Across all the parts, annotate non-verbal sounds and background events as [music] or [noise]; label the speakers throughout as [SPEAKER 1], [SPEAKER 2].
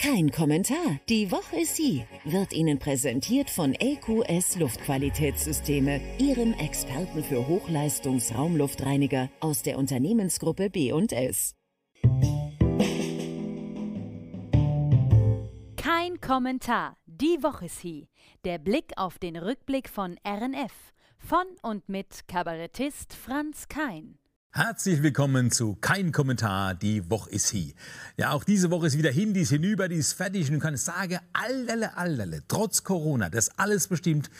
[SPEAKER 1] Kein Kommentar. Die Woche ist sie. Wird Ihnen präsentiert von LQS Luftqualitätssysteme, Ihrem Experten für Hochleistungs-Raumluftreiniger aus der Unternehmensgruppe B&S.
[SPEAKER 2] Kein Kommentar. Die Woche ist sie. Der Blick auf den Rückblick von RNF. Von und mit Kabarettist Franz Kein.
[SPEAKER 3] Herzlich willkommen zu Kein Kommentar, die Woche ist hier. Ja, auch diese Woche ist wieder hin, die ist hinüber, die ist fertig und ich kann sagen, allerle, allerle, trotz Corona, das alles bestimmt,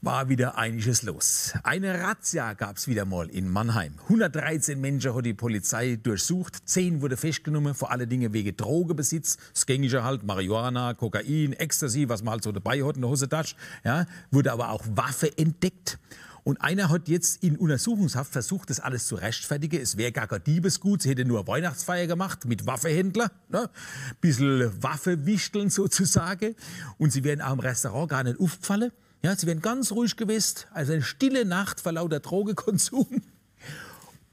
[SPEAKER 3] war wieder einiges los. Eine Razzia gab es wieder mal in Mannheim. 113 Menschen hat die Polizei durchsucht, 10 wurde festgenommen, vor allen Dingen wegen Drogebesitz, das gängige halt, Marihuana, Kokain, Ecstasy, was man halt so dabei hat in der Hosentasche, ja, wurde aber auch Waffe entdeckt. Und einer hat jetzt in Untersuchungshaft versucht, das alles zu rechtfertigen. Es wäre gar kein Diebesgut. Sie hätte nur Weihnachtsfeier gemacht mit Waffehändler. Ne? Bisschen Waffe wichteln sozusagen. Und sie wären auch im Restaurant gar nicht aufgefallen. Ja, sie wären ganz ruhig gewesen. Also eine stille Nacht vor lauter Drogekonsum.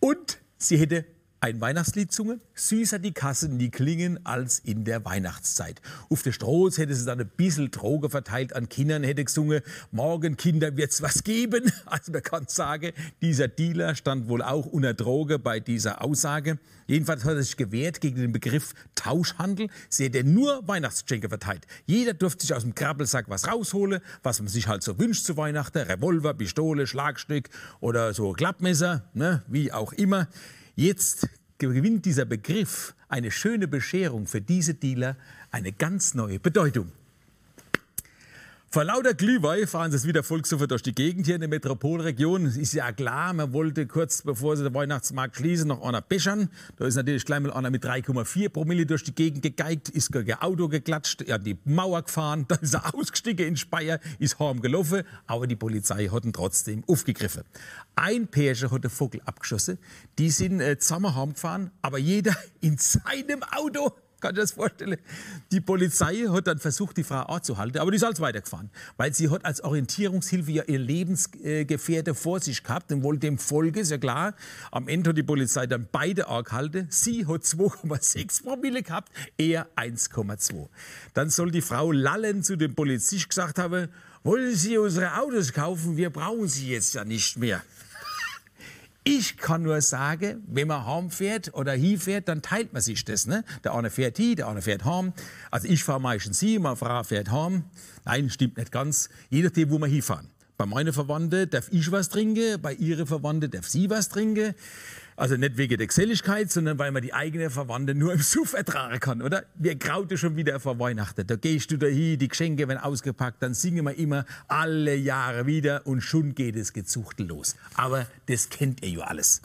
[SPEAKER 3] Und sie hätte ein Weihnachtslied zunge, süßer die Kassen, die klingen als in der Weihnachtszeit. Auf der Stroß hätte sie dann ein bisschen Droge verteilt an Kindern, hätte gesungen, morgen Kinder wird's was geben. [laughs] Also man kann sagen, dieser Dealer stand wohl auch unter Droge bei dieser Aussage. Jedenfalls hat er sich gewehrt gegen den Begriff Tauschhandel. Sie hätte nur Weihnachtsgeschenke verteilt. Jeder durfte sich aus dem Krabbelsack was rausholen, was man sich halt so wünscht zu Weihnachten. Revolver, Pistole, Schlagstück oder so Klappmesser, ne, wie auch immer. Jetzt gewinnt dieser Begriff eine schöne Bescherung für diese Dealer eine ganz neue Bedeutung. Vor lauter Glühwein fahren sie es wieder Volkshofer durch die Gegend hier in der Metropolregion. Ist ja klar, man wollte kurz bevor sie den Weihnachtsmarkt schließen noch einer bechern. Da ist natürlich gleich mal einer mit 3,4 Promille durch die Gegend gegeigt, ist gegen Auto geklatscht, hat die Mauer gefahren, [laughs] dann ist er ausgestiegen in Speyer, ist heim gelaufen, aber die Polizei hat ihn trotzdem aufgegriffen. Ein Pärchen hat den Vogel abgeschossen, die sind äh, zusammen heimgefahren, aber jeder [laughs] in seinem Auto kann ich das vorstellen? Die Polizei hat dann versucht, die Frau anzuhalten, aber die ist halt weitergefahren, weil sie hat als Orientierungshilfe ja ihr Lebensgefährte vor sich gehabt und wollte dem folgen, ist ja klar. Am Ende hat die Polizei dann beide angehalten. Sie hat 2,6 Promille gehabt, er 1,2. Dann soll die Frau lallend zu dem Polizist gesagt haben, wollen Sie unsere Autos kaufen? Wir brauchen sie jetzt ja nicht mehr. Ich kann nur sagen, wenn man heimfährt oder hinfährt, dann teilt man sich das. Ne? Der eine fährt hin, der andere fährt heim. Also ich fahre meistens hin, meine Frau fährt heim. Nein, stimmt nicht ganz. Je nachdem, wo wir hinfahren. Bei meinen Verwandten darf ich was trinken, bei ihren Verwandten darf sie was trinken. Also nicht wegen der Geselligkeit, sondern weil man die eigene Verwandte nur im Suff ertragen kann, oder? Wir graute schon wieder vor Weihnachten. Da gehst du da hin, die Geschenke werden ausgepackt, dann singen wir immer alle Jahre wieder und schon geht es gezuchtel los. Aber das kennt ihr ja alles.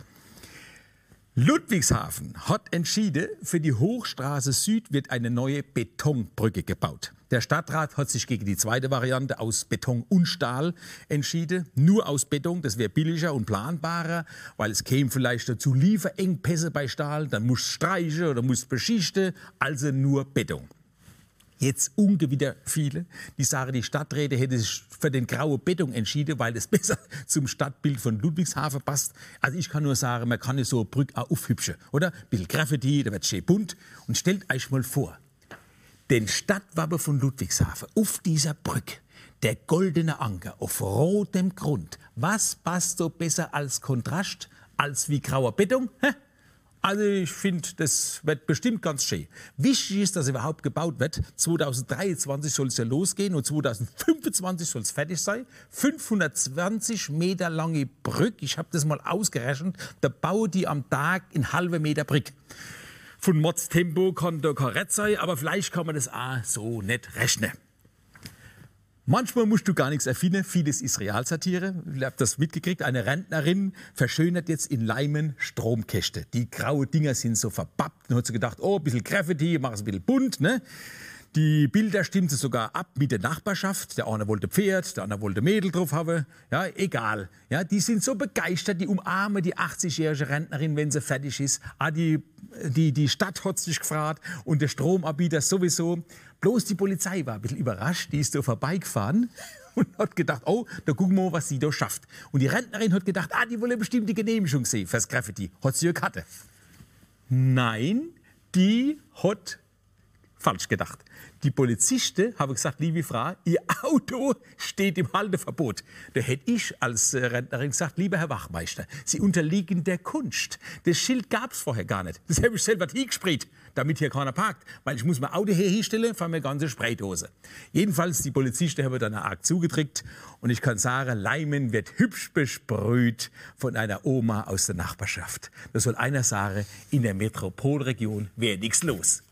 [SPEAKER 3] Ludwigshafen hat entschieden, für die Hochstraße Süd wird eine neue Betonbrücke gebaut. Der Stadtrat hat sich gegen die zweite Variante aus Beton und Stahl entschieden. Nur aus Beton, das wäre billiger und planbarer, weil es käme vielleicht dazu Lieferengpässe bei Stahl, dann muss streichen oder muss beschichten, also nur Beton jetzt ungewitter viele, die sagen, die Stadträte hätte sich für den grauen Beton entschieden, weil es [laughs] besser zum Stadtbild von Ludwigshafen passt. Also ich kann nur sagen, man kann so eine Brücke auch aufhübschen, oder? Ein bisschen Graffiti, da wird schön bunt. Und stellt euch mal vor, den Stadtwappen von Ludwigshafen auf dieser Brücke, der goldene Anker auf rotem Grund. Was passt so besser als Kontrast, als wie grauer Beton? Hä? Also ich finde, das wird bestimmt ganz schön. Wichtig ist, dass überhaupt gebaut wird. 2023 soll es ja losgehen und 2025 soll es fertig sein. 520 Meter lange Brücke, ich habe das mal ausgerechnet, da bauen die am Tag in halbe Meter Brücke. Von Mods Tempo kann da kein sein, aber vielleicht kann man das auch so nicht rechnen. Manchmal musst du gar nichts erfinden, vieles ist Realsatire. Ich habe das mitgekriegt. Eine Rentnerin verschönert jetzt in Leimen Stromkäste. Die grauen Dinger sind so verbappt. Dann hat sie gedacht, oh, ein bisschen Graffiti, mach es ein bisschen bunt. Ne? Die Bilder stimmten sogar ab mit der Nachbarschaft. Der eine wollte Pferd, der andere wollte Mädel drauf haben. Ja, egal. Ja, die sind so begeistert, die umarmen die 80-jährige Rentnerin, wenn sie fertig ist. Ah, die, die, die Stadt hat sich gefragt und der Stromanbieter sowieso. Bloß die Polizei war ein bisschen überrascht. Die ist so vorbeigefahren [laughs] und hat gedacht, oh, da gucken wir mal, was sie da schafft. Und die Rentnerin hat gedacht, ah, die wollen bestimmt die Genehmigung sehen fürs Graffiti. Hat sie ja Karte. Nein, die hat Falsch gedacht. Die Polizisten haben gesagt, liebe Frau, Ihr Auto steht im Halteverbot. Da hätte ich als äh, Rentnerin gesagt, lieber Herr Wachmeister, Sie unterliegen der Kunst. Das Schild gab es vorher gar nicht. Das habe ich selber hingesprayt, damit hier keiner parkt. Weil ich muss mein Auto hier hinstellen, fahre mir ganze Spraydose. Jedenfalls, die Polizisten haben dann arg zugedrückt. Und ich kann sagen, Leimen wird hübsch besprüht von einer Oma aus der Nachbarschaft. Das soll einer sagen, in der Metropolregion wäre nichts los.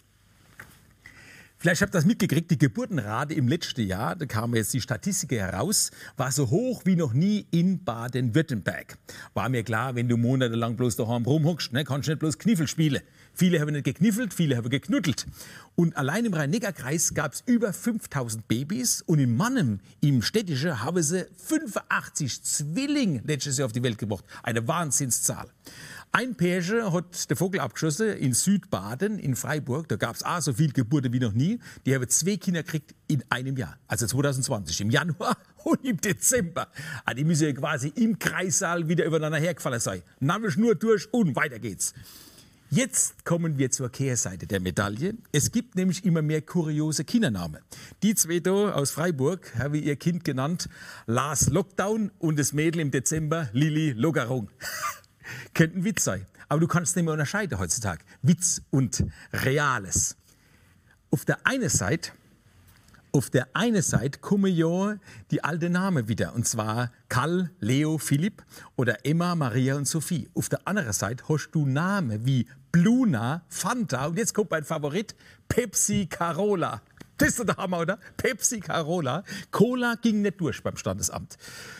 [SPEAKER 3] Vielleicht habt ihr das mitgekriegt, die Geburtenrate im letzten Jahr, da kamen jetzt die Statistiken heraus, war so hoch wie noch nie in Baden-Württemberg. War mir klar, wenn du monatelang bloß daheim rumhockst, ne, kannst du nicht bloß Kniffel spielen. Viele haben nicht gekniffelt, viele haben geknuddelt. Und allein im Rhein-Neckar-Kreis gab es über 5000 Babys und in Mannem, im Städtischen, haben sie 85 Zwillinge letztes Jahr auf die Welt gebracht. Eine Wahnsinnszahl. Ein Pärchen hat der Vogel abgeschossen in Südbaden, in Freiburg. Da gab es auch so viel Geburten wie noch nie. Die haben zwei Kinder gekriegt in einem Jahr. Also 2020, im Januar [laughs] und im Dezember. Also die müssen ja quasi im Kreissaal wieder übereinander hergefallen sein. Nabelschnur durch und weiter geht's. Jetzt kommen wir zur Kehrseite der Medaille. Es gibt nämlich immer mehr kuriose Kindernamen. Die zwei da aus Freiburg haben ihr Kind genannt Lars Lockdown und das Mädel im Dezember Lilly Lockerung. [laughs] Könnte ein Witz sein. Aber du kannst nicht mehr unterscheiden heutzutage. Witz und Reales. Auf der einen Seite, auf der einen Seite kommen ja die alten Namen wieder. Und zwar Karl, Leo, Philipp oder Emma, Maria und Sophie. Auf der anderen Seite hast du Namen wie Bluna, Fanta und jetzt kommt mein Favorit, Pepsi, Carola. Das ist der Hammer, oder? Pepsi Carola. Cola ging nicht durch beim Standesamt.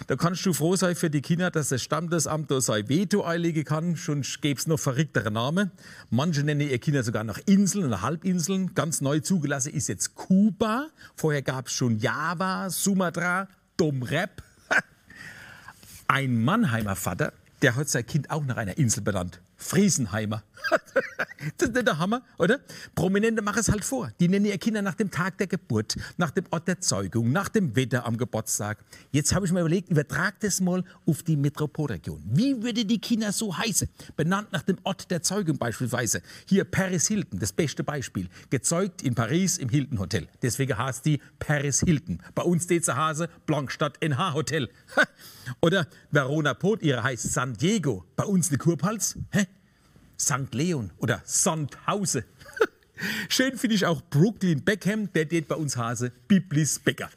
[SPEAKER 3] Da kannst du froh sein für die Kinder, dass das Standesamt da sein Veto einlegen kann. Schon gäbe es noch verrücktere Namen. Manche nennen ihr Kinder sogar noch Inseln oder Halbinseln. Ganz neu zugelassen ist jetzt Kuba. Vorher gab es schon Java, Sumatra, Domrep. Ein Mannheimer Vater, der hat sein Kind auch nach einer Insel benannt. Friesenheimer. [laughs] das ist nicht der Hammer, oder? Prominente machen es halt vor. Die nennen ihre Kinder nach dem Tag der Geburt, nach dem Ort der Zeugung, nach dem Wetter am Geburtstag. Jetzt habe ich mir überlegt, übertrag das mal auf die Metropolregion. Wie würde die Kinder so heißen? Benannt nach dem Ort der Zeugung beispielsweise. Hier Paris Hilton, das beste Beispiel. Gezeugt in Paris im Hilton Hotel. Deswegen heißt die Paris Hilton. Bei uns steht Hase Blankstadt NH Hotel. [laughs] oder Verona Pot, ihre heißt San Diego. Bei uns eine Kurpals. Hä? St. Leon oder Sandhause. [laughs] Schön finde ich auch Brooklyn Beckham, der geht bei uns Hase, Biblis Becker.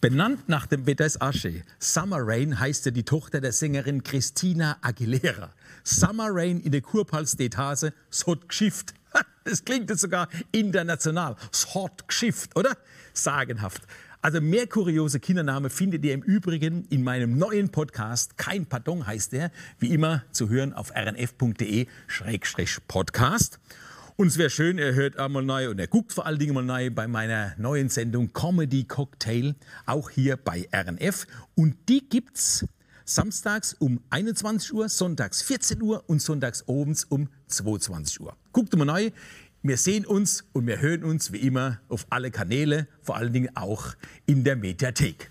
[SPEAKER 3] Benannt nach dem Wetter ist Asche. Summer Rain heißt ja die Tochter der Sängerin Christina Aguilera. Summer Rain in der Kurpals steht Hase, es hat geschifft. [laughs] Das klingt jetzt sogar international. Es hat geschifft, oder? Sagenhaft. Also mehr kuriose Kindernamen findet ihr im Übrigen in meinem neuen Podcast. Kein Pardon heißt der. Wie immer zu hören auf rnf.de-podcast. Und es wäre schön, er hört einmal neu und er guckt vor allen Dingen mal neu bei meiner neuen Sendung Comedy Cocktail, auch hier bei RNF. Und die gibt's samstags um 21 Uhr, sonntags 14 Uhr und sonntags abends um 22 Uhr. Guckt mal neu. Wir sehen uns und wir hören uns wie immer auf alle Kanäle, vor allen Dingen auch in der Mediathek.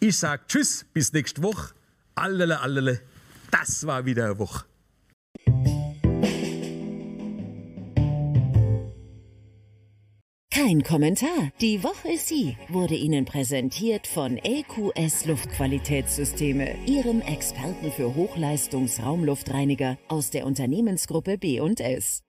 [SPEAKER 3] Ich sage Tschüss, bis nächste Woche. Allele, allele, das war wieder eine Woche.
[SPEAKER 1] Kein Kommentar. Die Woche ist sie wurde Ihnen präsentiert von LQS Luftqualitätssysteme, Ihrem Experten für Hochleistungsraumluftreiniger aus der Unternehmensgruppe B&S.